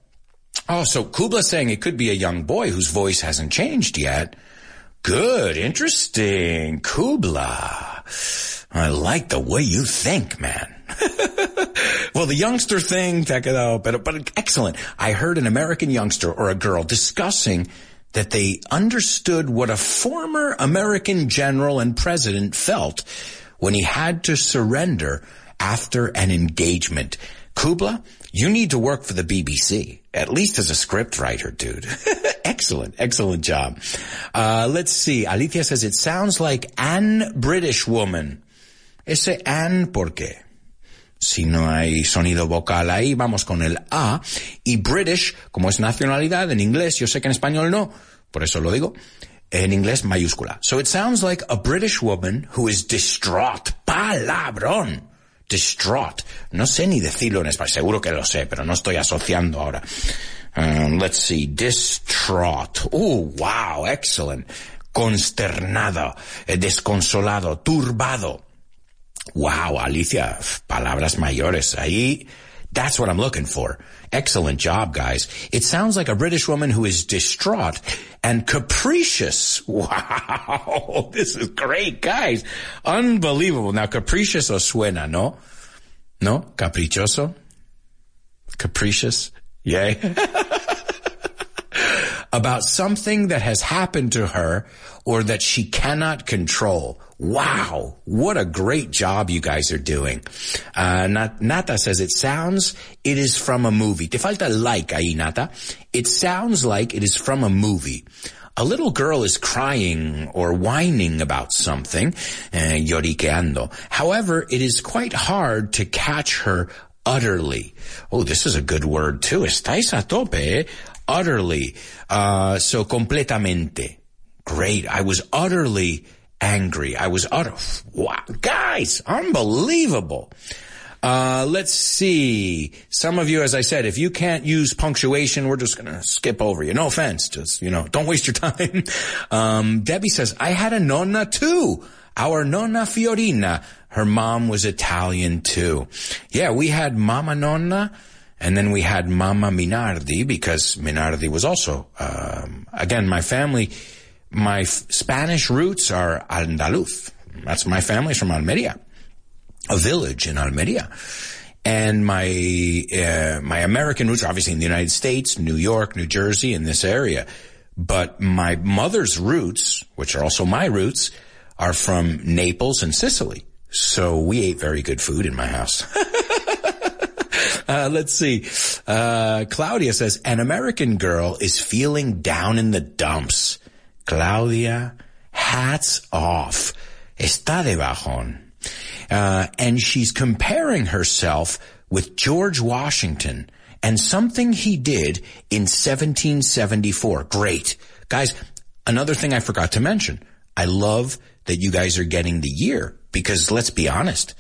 Oh, so Kubla saying it could be a young boy whose voice hasn't changed yet. Good, interesting, Kubla. I like the way you think, man. well, the youngster thing, check it out, but, but excellent. I heard an American youngster or a girl discussing that they understood what a former American general and president felt when he had to surrender after an engagement. Kubla, you need to work for the BBC, at least as a script writer, dude. excellent, excellent job. Uh, let's see. Alicia says it sounds like an British woman. Ese an, ¿por qué? Si no hay sonido vocal ahí, vamos con el A. Y British, como es nacionalidad en inglés, yo sé que en español no, por eso lo digo, en inglés mayúscula. So it sounds like a British woman who is distraught. Palabrón. Distraught. No sé ni decirlo en español. Seguro que lo sé, pero no estoy asociando ahora. Um, let's see. Distraught. Oh, wow. Excellent. Consternado. Eh, desconsolado. Turbado. Wow, Alicia, palabras mayores. Ahí That's what I'm looking for. Excellent job, guys. It sounds like a British woman who is distraught and capricious. Wow. This is great, guys. Unbelievable. Now, capricious o suena, no? No? Caprichoso? Capricious? Yay. About something that has happened to her or that she cannot control. Wow. What a great job you guys are doing. Uh, Nata says it sounds, it is from a movie. Te falta like ahí, Nata. It sounds like it is from a movie. A little girl is crying or whining about something, uh, lloriqueando. However, it is quite hard to catch her utterly. Oh, this is a good word too. Estáis a tope, eh? Utterly. Uh, so completamente. Great. I was utterly angry. I was utter, wow, guys, unbelievable. Uh, let's see. Some of you, as I said, if you can't use punctuation, we're just gonna skip over you. No offense. Just, you know, don't waste your time. Um, Debbie says, I had a nonna too. Our nonna Fiorina. Her mom was Italian too. Yeah, we had Mama Nonna and then we had Mama Minardi because Minardi was also, um, again, my family, my f- Spanish roots are Andaluz. That's my family's from Almeria, a village in Almeria. And my, uh, my American roots are obviously in the United States, New York, New Jersey, in this area. But my mother's roots, which are also my roots, are from Naples and Sicily. So we ate very good food in my house. Uh, let's see. Uh, Claudia says, an American girl is feeling down in the dumps. Claudia, hats off. Está de bajón. Uh, and she's comparing herself with George Washington and something he did in 1774. Great. Guys, another thing I forgot to mention. I love that you guys are getting the year because let's be honest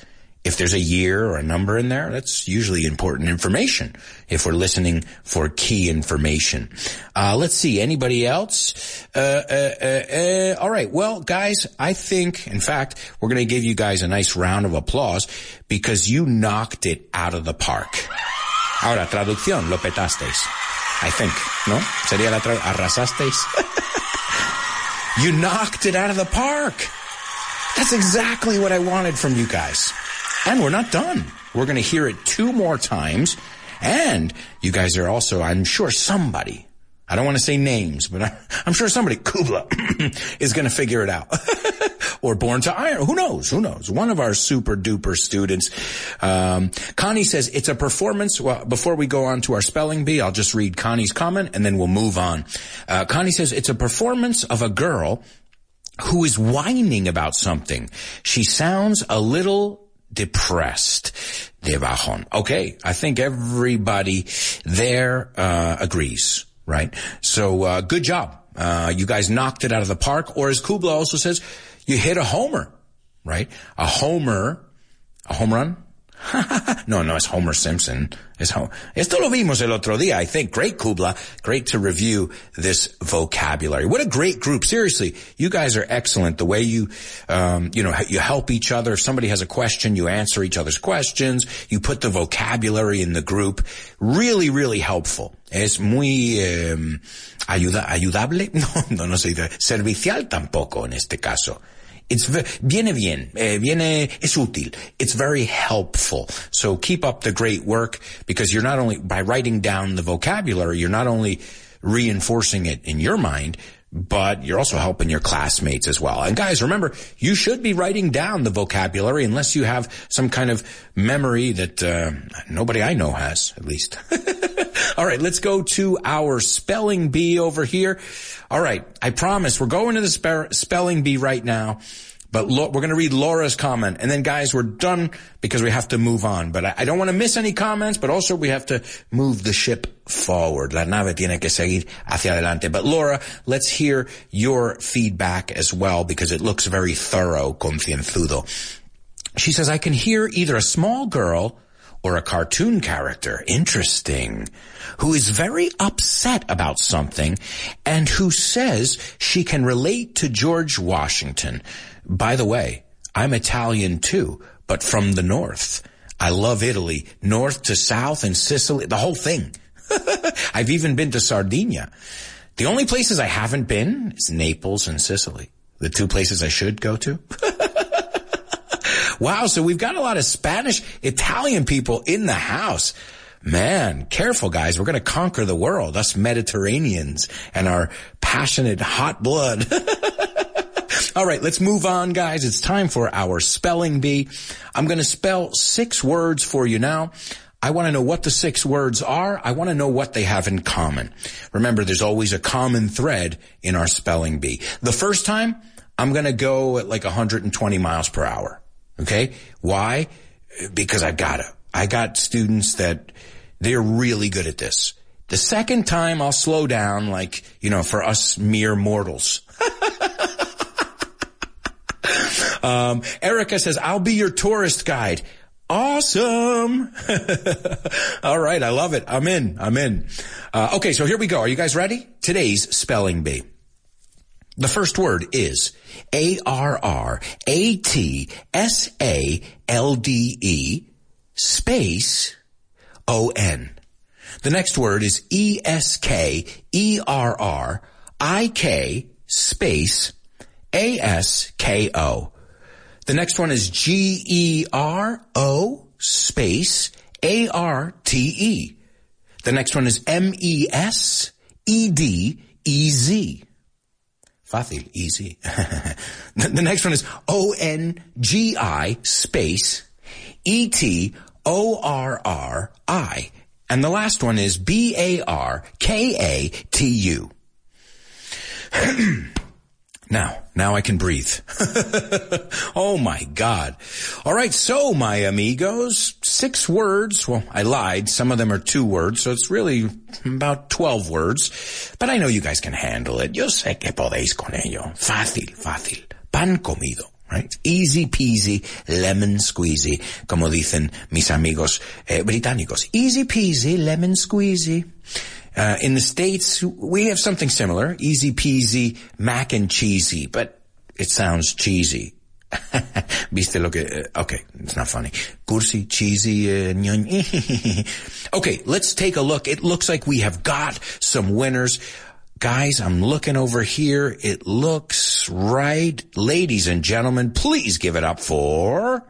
if there's a year or a number in there, that's usually important information if we're listening for key information. Uh, let's see. Anybody else? Uh, uh, uh, uh all right. Well, guys, I think, in fact, we're going to give you guys a nice round of applause because you knocked it out of the park. Ahora, traducción, lo petasteis. I think, ¿no? Sería la tra arrasasteis. you knocked it out of the park. That's exactly what I wanted from you guys. And we're not done. We're going to hear it two more times. And you guys are also, I'm sure somebody, I don't want to say names, but I'm sure somebody, Kubla, is going to figure it out. or Born to Iron. Who knows? Who knows? One of our super duper students. Um, Connie says it's a performance. Well, before we go on to our spelling bee, I'll just read Connie's comment and then we'll move on. Uh, Connie says it's a performance of a girl who is whining about something. She sounds a little depressed. De bajón. Okay, I think everybody there uh, agrees, right? So uh, good job. Uh, you guys knocked it out of the park. Or as Kubla also says, you hit a homer, right? A homer, a home run, no, no, it's Homer Simpson. It's Homer. Esto lo vimos el otro día, I think. Great, Kubla. Great to review this vocabulary. What a great group. Seriously, you guys are excellent. The way you, um, you know, you help each other. If somebody has a question, you answer each other's questions. You put the vocabulary in the group. Really, really helpful. Es muy ayuda, ayudable. No, no, no se. Servicial tampoco en este caso. It's viene bien, eh, viene es útil. It's very helpful. So keep up the great work because you're not only by writing down the vocabulary, you're not only reinforcing it in your mind, but you're also helping your classmates as well. And guys, remember, you should be writing down the vocabulary unless you have some kind of memory that uh, nobody I know has, at least. All right, let's go to our spelling bee over here. All right, I promise we're going to the spe- spelling bee right now. But we're going to read Laura's comment. And then guys, we're done because we have to move on. But I, don't want to miss any comments, but also we have to move the ship forward. La nave tiene que seguir hacia adelante. But Laura, let's hear your feedback as well because it looks very thorough, concienzudo. She says, I can hear either a small girl or a cartoon character, interesting, who is very upset about something and who says she can relate to George Washington. By the way, I'm Italian too, but from the north. I love Italy, north to south and Sicily, the whole thing. I've even been to Sardinia. The only places I haven't been is Naples and Sicily. The two places I should go to. wow, so we've got a lot of Spanish, Italian people in the house. Man, careful guys, we're gonna conquer the world, us Mediterraneans and our passionate hot blood. All right, let's move on, guys. It's time for our spelling bee. I'm going to spell six words for you now. I want to know what the six words are. I want to know what they have in common. Remember, there's always a common thread in our spelling bee. The first time, I'm going to go at like 120 miles per hour. Okay. Why? Because I've gotta. I got students that they're really good at this. The second time I'll slow down like, you know, for us mere mortals. Um, Erica says, I'll be your tourist guide. Awesome. All right. I love it. I'm in. I'm in. Uh, okay. So here we go. Are you guys ready? Today's spelling bee. The first word is A-R-R-A-T-S-A-L-D-E space O-N. The next word is E-S-K-E-R-R-I-K space A-S-K-O. The next one is G-E-R-O space A-R-T-E. The next one is M-E-S-E-D-E-Z. Fácil, easy. the next one is O-N-G-I space E-T-O-R-R-I. And the last one is B-A-R-K-A-T-U. Now, now I can breathe. oh my God. All right. So my amigos, six words. Well, I lied. Some of them are two words. So it's really about 12 words, but I know you guys can handle it. Yo sé que podéis con ello. Fácil, fácil. Pan comido. Right? Easy peasy, lemon squeezy, como dicen mis amigos eh, británicos. Easy peasy, lemon squeezy. Uh, in the States, we have something similar, easy peasy, mac and cheesy, but it sounds cheesy. Viste lo que, uh, okay, it's not funny. Cursi, cheesy, uh, okay, let's take a look. It looks like we have got some winners. Guys, I'm looking over here. It looks right. Ladies and gentlemen, please give it up for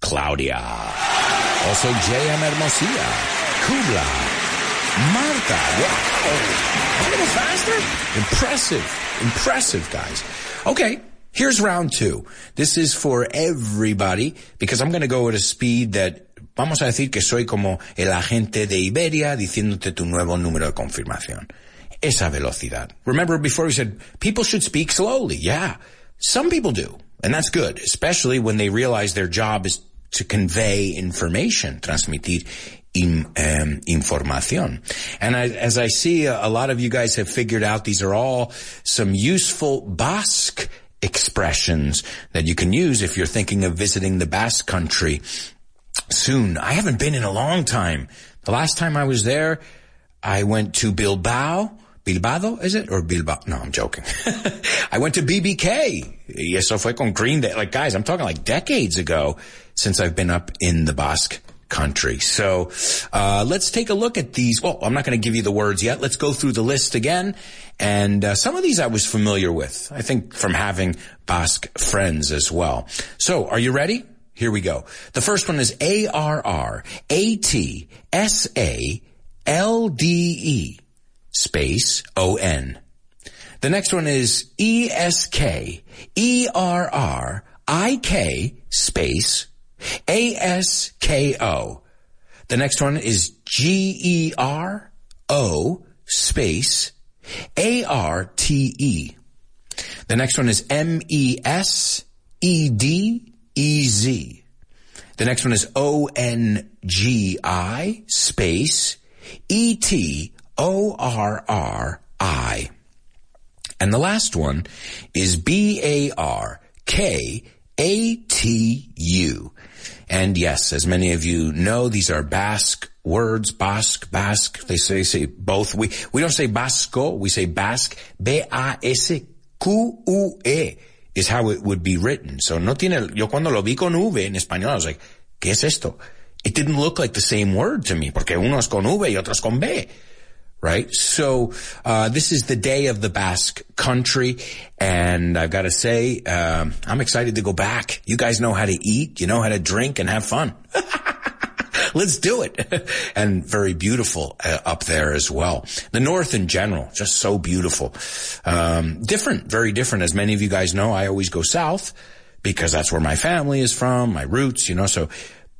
Claudia. Also, J.M. Hermosia, Kubla, Marta, wow. A little faster? Impressive. Impressive, guys. Okay. Here's round two. This is for everybody because I'm going to go at a speed that vamos a decir que soy como el agente de Iberia diciéndote tu nuevo número de confirmación. Esa velocidad. Remember before we said people should speak slowly. Yeah. Some people do. And that's good, especially when they realize their job is to convey information, transmitir in, um. And I, as I see, a, lot of you guys have figured out these are all some useful Basque expressions that you can use if you're thinking of visiting the Basque country soon. I haven't been in a long time. The last time I was there, I went to Bilbao. Bilbao, is it? Or Bilbao? No, I'm joking. I went to BBK. Y eso fue con Green Day. Like, guys, I'm talking like decades ago since I've been up in the Basque country. So uh, let's take a look at these. Well, I'm not going to give you the words yet. Let's go through the list again. And uh, some of these I was familiar with. I think from having Basque friends as well. So are you ready? Here we go. The first one is A R R A T S A L D E space O N. The next one is E S K E R R I K space A-S-K-O. The next one is G-E-R-O space A-R-T-E. The next one is M-E-S-E-D-E-Z. The next one is O-N-G-I space E-T-O-R-R-I. And the last one is B-A-R-K-A-T-U. And yes, as many of you know, these are Basque words, Basque, Basque. They say, say both. We, we don't say Basco, we say Basque. B-A-S-Q-U-E is how it would be written. So no tiene, yo cuando lo vi con V en español, I was like, ¿qué es esto? it didn't look like the same word to me, porque unos con V y otros con B. Right? So, uh, this is the day of the Basque country, and I've got to say, um, I'm excited to go back. You guys know how to eat, you know how to drink and have fun. Let's do it. and very beautiful uh, up there as well. The North in general, just so beautiful. Um, different, very different. As many of you guys know, I always go south because that's where my family is from, my roots, you know, so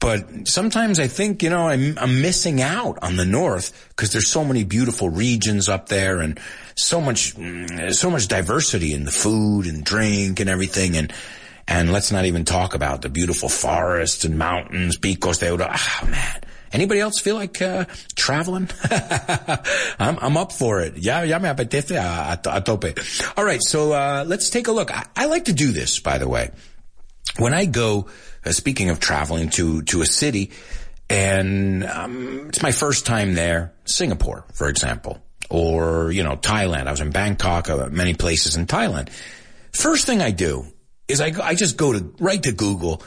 but sometimes I think, you know, I'm, I'm missing out on the North because there's so many beautiful regions up there and so much, mm, so much diversity in the food and drink and everything. And, and let's not even talk about the beautiful forests and mountains, picos de oro. Oh man. Anybody else feel like uh, traveling? I'm, I'm up for it. Ya, ya me apetece a, a tope. All right, so uh, let's take a look. I, I like to do this, by the way. When I go uh, speaking of traveling to, to a city, and um, it's my first time there, Singapore, for example, or, you know, Thailand. I was in Bangkok, uh, many places in Thailand. First thing I do is I, I just go to, right to Google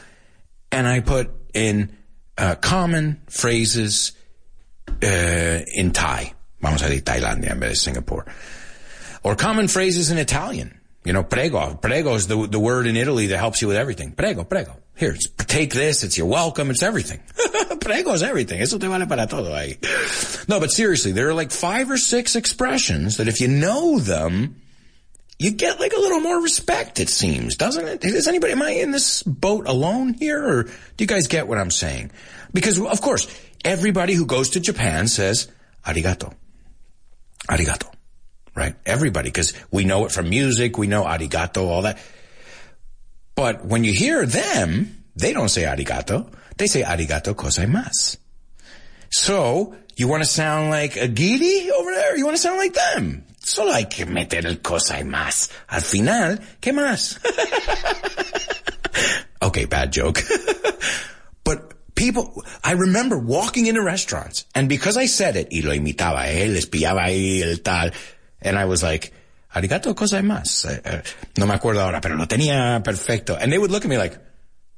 and I put in uh, common phrases uh, in Thai. Vamos a decir Tailandia en vez de Singapore. Or common phrases in Italian. You know, prego. Prego is the, the word in Italy that helps you with everything. Prego, prego. Here, take this. It's your welcome. It's everything. prego is everything. Eso te vale para todo ahí. No, but seriously, there are like five or six expressions that if you know them, you get like a little more respect, it seems, doesn't it? Is anybody, am I in this boat alone here or do you guys get what I'm saying? Because of course, everybody who goes to Japan says, arigato. Arigato right? Everybody, because we know it from music, we know arigato, all that. But when you hear them, they don't say arigato. They say arigato gozaimasu. So, you want to sound like a giri over there? You want to sound like them? Solo hay que meter el gozaimasu. Al final, ¿qué más? okay, bad joke. but people, I remember walking into restaurants, and because I said it, y lo imitaba eh, él, espiaba ahí el tal, and I was like, arigato gozaimasu. Uh, no me acuerdo ahora, pero lo tenía perfecto. And they would look at me like,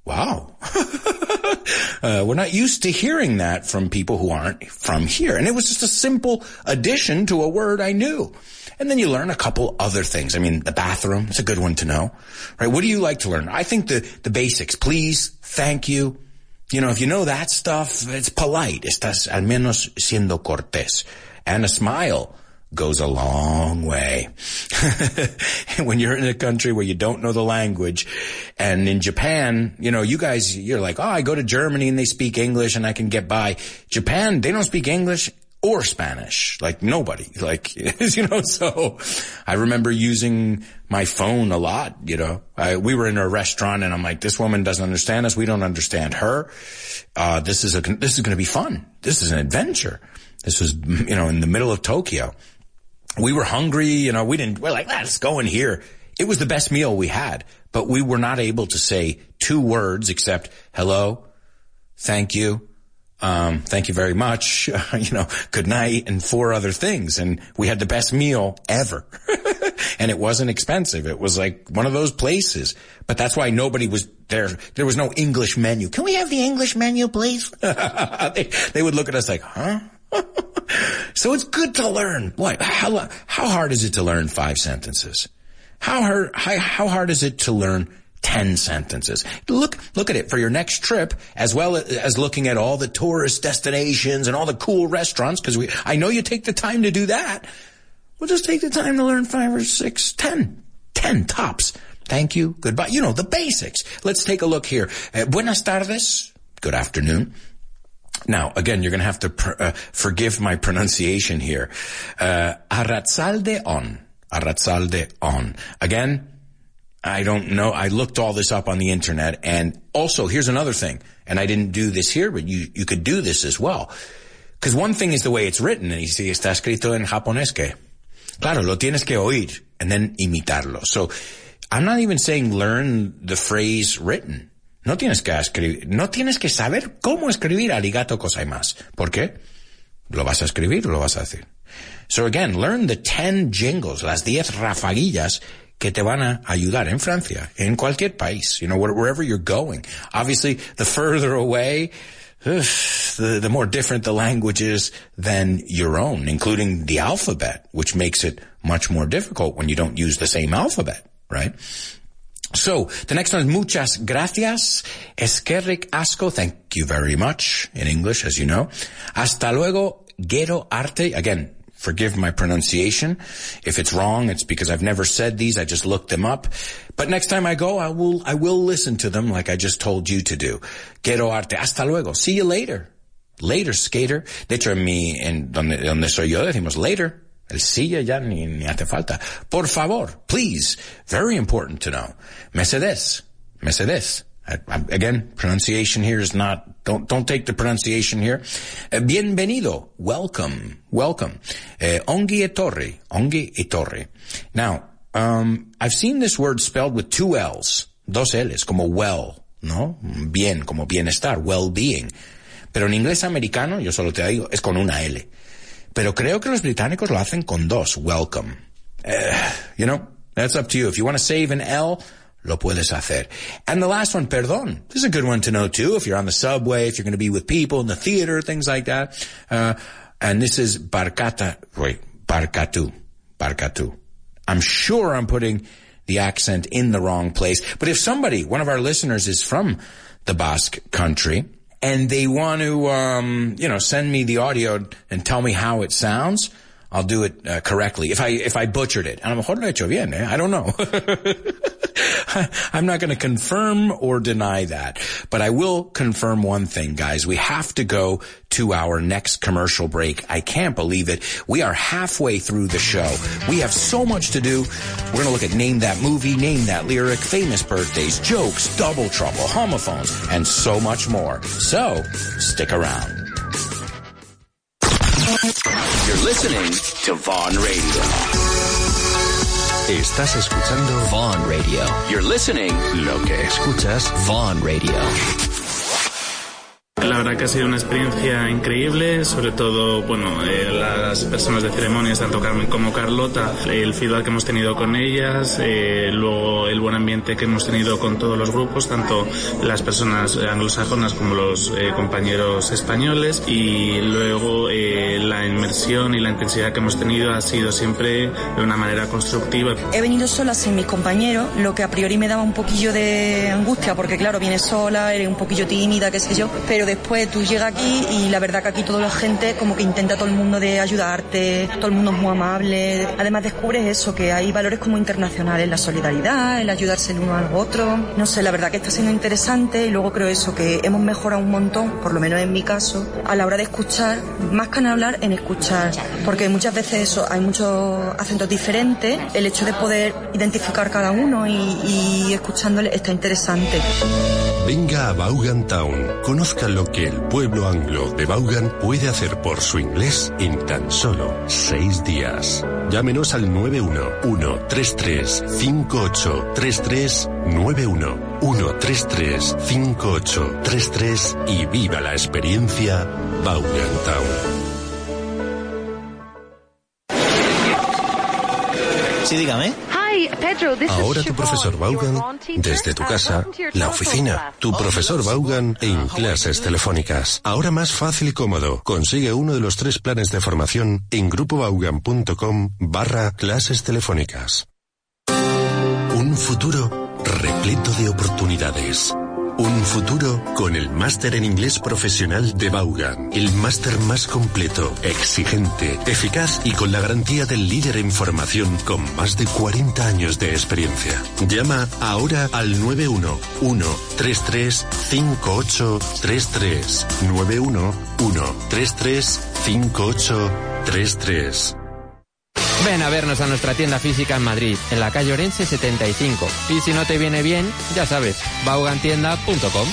wow. uh, we're not used to hearing that from people who aren't from here. And it was just a simple addition to a word I knew. And then you learn a couple other things. I mean, the bathroom, it's a good one to know, right? What do you like to learn? I think the, the basics, please, thank you. You know, if you know that stuff, it's polite. Estás al menos siendo cortés. And a smile goes a long way. when you're in a country where you don't know the language and in Japan, you know, you guys, you're like, oh, I go to Germany and they speak English and I can get by. Japan, they don't speak English or Spanish. Like nobody. Like, you know, so I remember using my phone a lot, you know. I, we were in a restaurant and I'm like, this woman doesn't understand us. We don't understand her. Uh, this is a, this is going to be fun. This is an adventure. This was, you know, in the middle of Tokyo we were hungry, you know, we didn't, we're like, let's go in here. It was the best meal we had, but we were not able to say two words except hello, thank you, um, thank you very much, you know, good night and four other things. And we had the best meal ever. and it wasn't expensive. It was like one of those places, but that's why nobody was there. There was no English menu. Can we have the English menu, please? they, they would look at us like, huh? so it's good to learn. What? How, how hard is it to learn five sentences? How hard, how, how hard is it to learn 10 sentences. Look, look at it for your next trip as well as looking at all the tourist destinations and all the cool restaurants because we, I know you take the time to do that. We'll just take the time to learn five or six, ten, ten tops. Thank you. Goodbye. You know, the basics. Let's take a look here. Uh, buenas tardes. Good afternoon. Now, again, you're going to have to pr- uh, forgive my pronunciation here. Uh, Arratsalde on. Arratsalde on. Again, I don't know. I looked all this up on the internet. And also, here's another thing. And I didn't do this here, but you, you could do this as well. Because one thing is the way it's written. And you see, está escrito en japonés, que? Claro, lo tienes que oír and then imitarlo. So, I'm not even saying learn the phrase written. No tienes que escribir, no tienes que saber cómo escribir arigato gozaimasu. ¿Por qué? Lo vas a escribir lo vas a decir. So again, learn the 10 jingles, las 10 rafaguillas que te van a ayudar en Francia, en cualquier país, you know, wherever you're going. Obviously, the further away, the, the more different the language is than your own, including the alphabet, which makes it much more difficult when you don't use the same alphabet, right? So, the next one is muchas gracias. Eskerrik asko. Thank you very much in English, as you know. Hasta luego. Gero arte. Again, forgive my pronunciation. If it's wrong, it's because I've never said these. I just looked them up. But next time I go, I will, I will listen to them like I just told you to do. Gero arte. Hasta luego. See you later. Later, skater. De hecho, en mi, en donde, donde soy yo decimos later. El silla ya ni, ni hace falta. Por favor, please. Very important to know. Mercedes. Mercedes. Again, pronunciation here is not, don't, don't take the pronunciation here. Uh, bienvenido. Welcome. Welcome. Uh, ongi e torre. Ongi e torre. Now, um, I've seen this word spelled with two L's. Dos L's, como well, ¿no? Bien, como bienestar, well-being. Pero en inglés americano, yo solo te digo, es con una L. Pero creo que los británicos lo hacen con dos. Welcome. Uh, you know, that's up to you. If you want to save an L, lo puedes hacer. And the last one, perdón. This is a good one to know too. If you're on the subway, if you're going to be with people in the theater, things like that. Uh, and this is barcata, wait, barkatu, barkatu. I'm sure I'm putting the accent in the wrong place. But if somebody, one of our listeners is from the Basque country, and they want to, um, you know, send me the audio and tell me how it sounds, I'll do it uh, correctly. If I if I butchered it, and I'm hecho bien, eh? I don't know. I'm not going to confirm or deny that, but I will confirm one thing, guys. We have to go to our next commercial break. I can't believe it. We are halfway through the show. We have so much to do. We're going to look at name that movie, name that lyric, famous birthdays, jokes, double trouble, homophones, and so much more. So stick around. You're listening to Vaughan Radio. Estás escuchando Vaughan Radio. You're listening. lo que escuchas Vaughan Radio. La verdad que ha sido una experiencia increíble, sobre todo, bueno, eh, las personas de ceremonias, tanto Carmen como Carlota, el feedback que hemos tenido con ellas, eh, luego el buen ambiente que hemos tenido con todos los grupos, tanto las personas anglosajonas como los eh, compañeros españoles, y luego eh, la inmersión y la intensidad que hemos tenido ha sido siempre de una manera constructiva. He venido sola sin mis compañeros, lo que a priori me daba un poquillo de angustia, porque claro, vienes sola, eres un poquillo tímida, qué sé yo, pero después tú llegas aquí y la verdad que aquí toda la gente como que intenta todo el mundo de ayudarte, todo el mundo es muy amable. Además descubres eso, que hay valores como internacionales, la solidaridad, el ayudarse el uno al otro. No sé, la verdad que está siendo interesante y luego creo eso, que hemos mejorado un montón, por lo menos en mi caso, a la hora de escuchar, más que en hablar, en escuchar. Porque muchas veces eso, hay muchos acentos diferentes, el hecho de poder identificar cada uno y, y escuchándole está interesante. Venga a Vaughan Town. Conozca lo que el pueblo anglo de Vaughan puede hacer por su inglés en tan solo seis días. Llámenos al 911-133-5833, 911-133-5833 y viva la experiencia Vaughan Town. Sí, dígame. Ahora tu profesor Vaughan, desde tu casa, la oficina, tu profesor Vaughan en clases telefónicas. Ahora más fácil y cómodo. Consigue uno de los tres planes de formación en grupovaughan.com barra clases telefónicas. Un futuro repleto de oportunidades. Un futuro con el máster en inglés profesional de Vaughan. El máster más completo, exigente, eficaz y con la garantía del líder en formación con más de 40 años de experiencia. Llama ahora al 911-133-5833. 911-133-5833. Ven a vernos a nuestra tienda física en Madrid, en la calle Orense 75. Y si no te viene bien, ya sabes, baugantienda.com.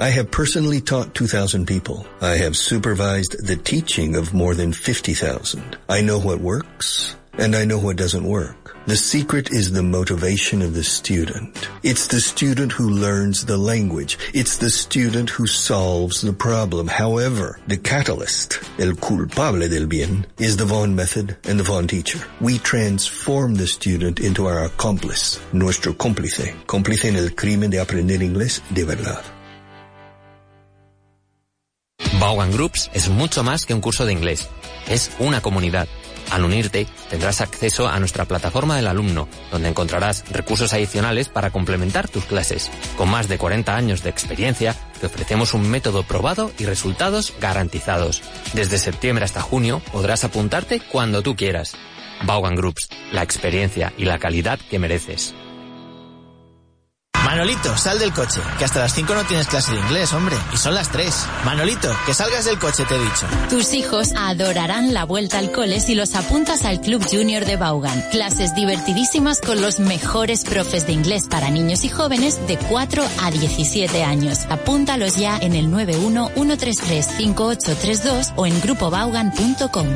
I have personally taught 2,000 people. I have supervised the teaching of more than 50,000. I know what works and I know what doesn't work. The secret is the motivation of the student. It's the student who learns the language. It's the student who solves the problem. However, the catalyst, el culpable del bien, is the Vaughan method and the Vaughan teacher. We transform the student into our accomplice, nuestro cómplice, cómplice en el crimen de aprender inglés de verdad. Vaughan Groups es mucho más que un curso de inglés. Es una comunidad. Al unirte, tendrás acceso a nuestra plataforma del alumno, donde encontrarás recursos adicionales para complementar tus clases. Con más de 40 años de experiencia, te ofrecemos un método probado y resultados garantizados. Desde septiembre hasta junio podrás apuntarte cuando tú quieras. Vaughan Groups, la experiencia y la calidad que mereces. Manolito, sal del coche, que hasta las 5 no tienes clase de inglés, hombre, y son las 3. Manolito, que salgas del coche, te he dicho. Tus hijos adorarán la vuelta al cole si los apuntas al Club Junior de Vaughan. Clases divertidísimas con los mejores profes de inglés para niños y jóvenes de 4 a 17 años. Apúntalos ya en el 91 133 5832 o en grupovaughan.com.